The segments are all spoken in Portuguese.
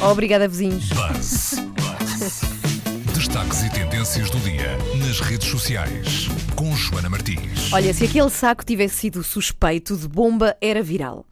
Obrigada, vizinhos. Buzz. Destaques e tendências do dia nas redes sociais com Joana Martins. Olha, se aquele saco tivesse sido suspeito de bomba, era viral.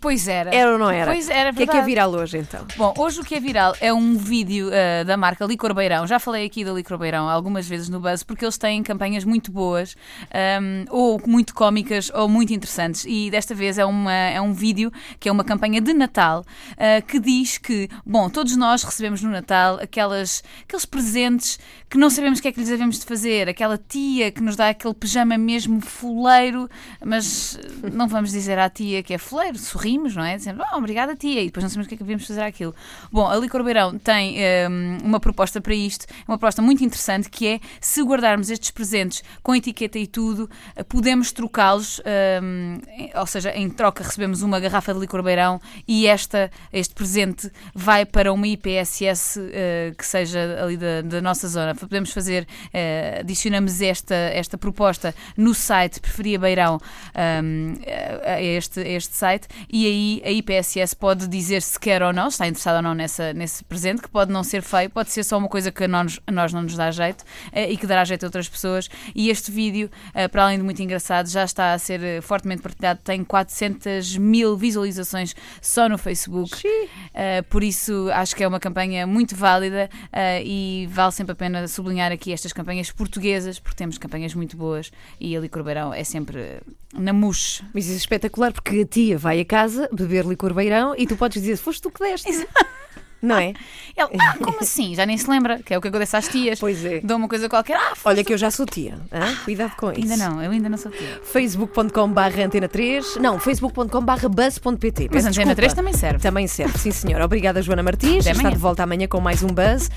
Pois era. Era ou não era? Pois era, O que é que é viral hoje, então? Bom, hoje o que é viral é um vídeo ah, da marca Licor Beirão. Já falei aqui da Licor Beirão algumas vezes no Buzz, porque eles têm campanhas muito boas, ahm, ou muito cómicas, ou muito interessantes. E desta vez é, uma, é um vídeo que é uma campanha de Natal ah, que diz que, bom, todos nós recebemos no Natal aquelas, aqueles presentes que não sabemos o que é que lhes devemos de fazer, aquela tia que nos dá aquele pijama mesmo fuleiro, mas não vamos dizer à tia que é fuleiro, sorrimos, não é? Dizemos, oh, obrigada tia, e depois não sabemos o que é que devemos fazer aquilo. Bom, a Licor Beirão tem hum, uma proposta para isto, uma proposta muito interessante, que é, se guardarmos estes presentes com etiqueta e tudo, eh, podemos trocá-los, hum, em- ou seja, em troca recebemos uma garrafa de Licor Beirão e esta, este presente vai para uma IPSS eh, que seja ali da, da nossa zona. Podemos fazer, eh, adicionamos esta, esta proposta no site Preferia Beirão hum, a a este, a este site e aí a IPSS pode dizer se quer ou não, se está interessado ou não nessa, nesse presente, que pode não ser feio, pode ser só uma coisa que a nós, a nós não nos dá jeito eh, e que dará jeito a outras pessoas. E este vídeo, eh, para além de muito engraçado, já está a ser eh, fortemente partilhado, tem 400 mil visualizações só no Facebook. Por isso acho que é uma campanha muito válida e vale sempre a pena sublinhar aqui estas campanhas portuguesas, porque temos campanhas muito boas e a Licor Beirão é sempre na mousse. Mas isso é espetacular porque a tia vai a casa beber licor beirão e tu podes dizer, foste tu que deste. Não é? Ela, ah, como assim? Já nem se lembra, que é o que acontece às tias. Pois é. Dou uma coisa qualquer, ah, Olha que eu já sou tia. hã? Cuidado com isso. Ainda não, eu ainda não sou tia. facebook.com barra antena 3 não, facebook.com barra buzz.pt Mas Antena desculpa. 3 também serve. Também serve, sim senhora. Obrigada Joana Martins, Até está amanhã. de volta amanhã com mais um Buzz